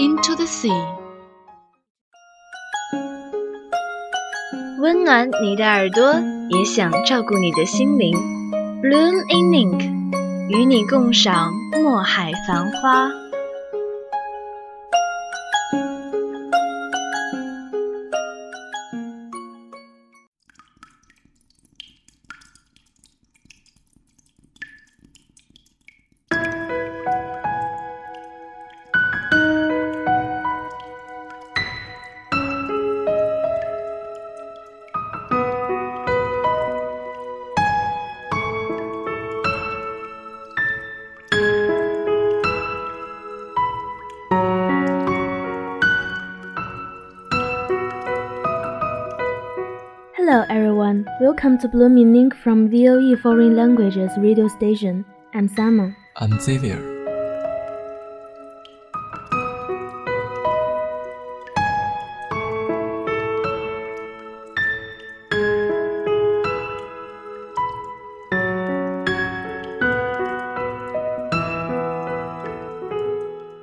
into the sea. 温暖你的耳朵，也想照顾你的心灵。Bloom in Ink，与你共赏墨海繁花。Hello everyone, welcome to Bloom In Ink from VOE Foreign Languages radio station. I'm Summer. I'm Xavier.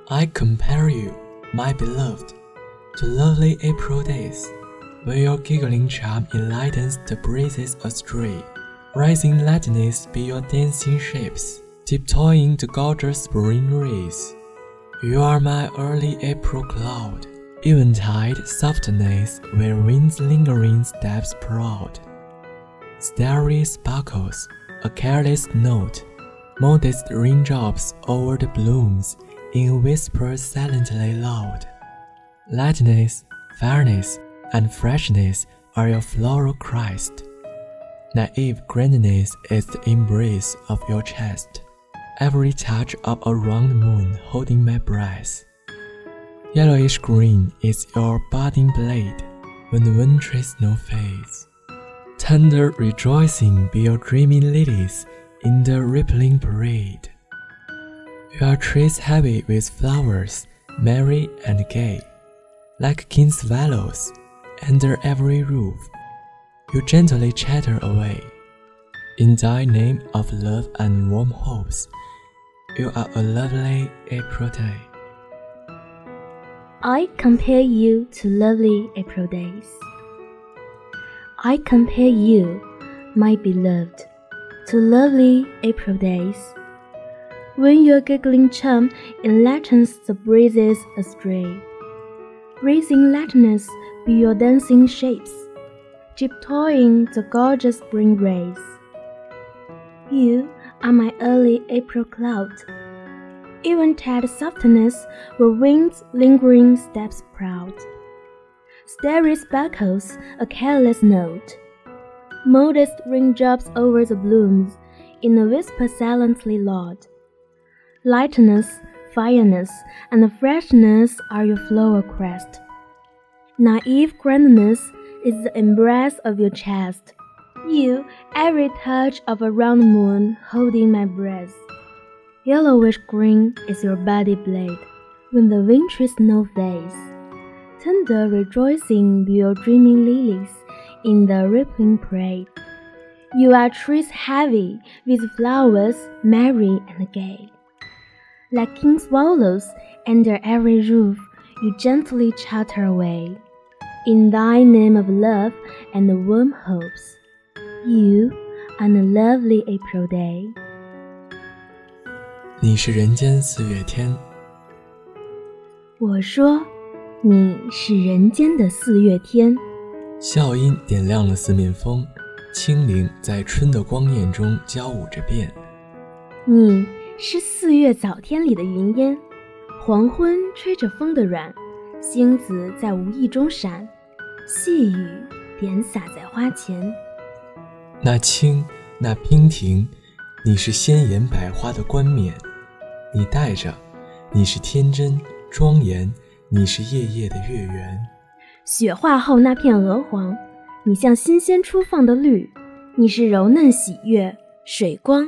I compare you, my beloved, to lovely April days, where your giggling charm enlightens the breezes astray. Rising lightness be your dancing shapes, tiptoeing the gorgeous spring rays. You are my early April cloud, eventide softness where wind's lingering steps proud. Starry sparkles, a careless note, modest raindrops over the blooms in whispers silently loud. Lightness, fairness, and freshness are your floral Christ. Naive grandness is the embrace of your chest. Every touch of a round moon holding my breath. Yellowish green is your budding blade when the wintry snow fades. Tender rejoicing be your dreaming lilies in the rippling parade. Your trees heavy with flowers, merry and gay, like king swallows under every roof. You gently chatter away. In thy name of love and warm hopes, you are a lovely April day. I compare you to lovely April days. I compare you, my beloved, to lovely April days. When your giggling charm enlightens the breezes astray. Raising lightness be your dancing shapes, tiptoeing the gorgeous spring rays. You are my early April cloud, eventide softness where wind's lingering steps proud. Starry sparkles, a careless note, modest raindrops over the blooms, in a whisper silently loud. Lightness, fireness, and freshness are your flower crest. Naive grandness is the embrace of your chest. You, every touch of a round moon holding my breath. Yellowish green is your body blade when the wintry snow fades. Tender rejoicing your dreaming lilies in the rippling parade. You are trees heavy with flowers merry and gay Like king swallows under every roof, you gently chatter away. In thy name of love and warm hopes, you on a lovely April day. 你是人间四月天，我说，你是人间的四月天。笑音点亮了四面风，清灵在春的光艳中交舞着变。你 是四月早天里的云烟，黄昏吹着风的软，星子在无意中闪，细雨点洒在花前。那青，那娉婷，你是鲜艳百花的冠冕，你戴着，你是天真庄严，你是夜夜的月圆。雪化后那片鹅黄，你像新鲜初放的绿，你是柔嫩喜悦，水光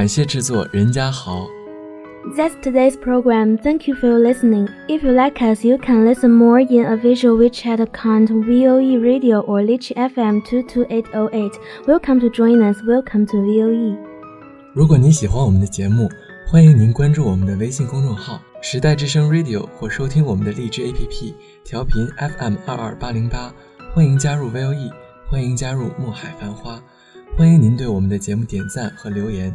感谢制作任家豪。That's today's program. Thank you for listening. If you like us, you can listen more in a visual WeChat account, VOE Radio or Litchi FM 22808. Welcome to join us. Welcome to VOE. 如果您喜欢我们的节目，欢迎您关注我们的微信公众号“时代之声 Radio” 或收听我们的荔枝 APP 调频 FM 二二八零八。欢迎加入 VOE，欢迎加入墨海繁花，欢迎您对我们的节目点赞和留言。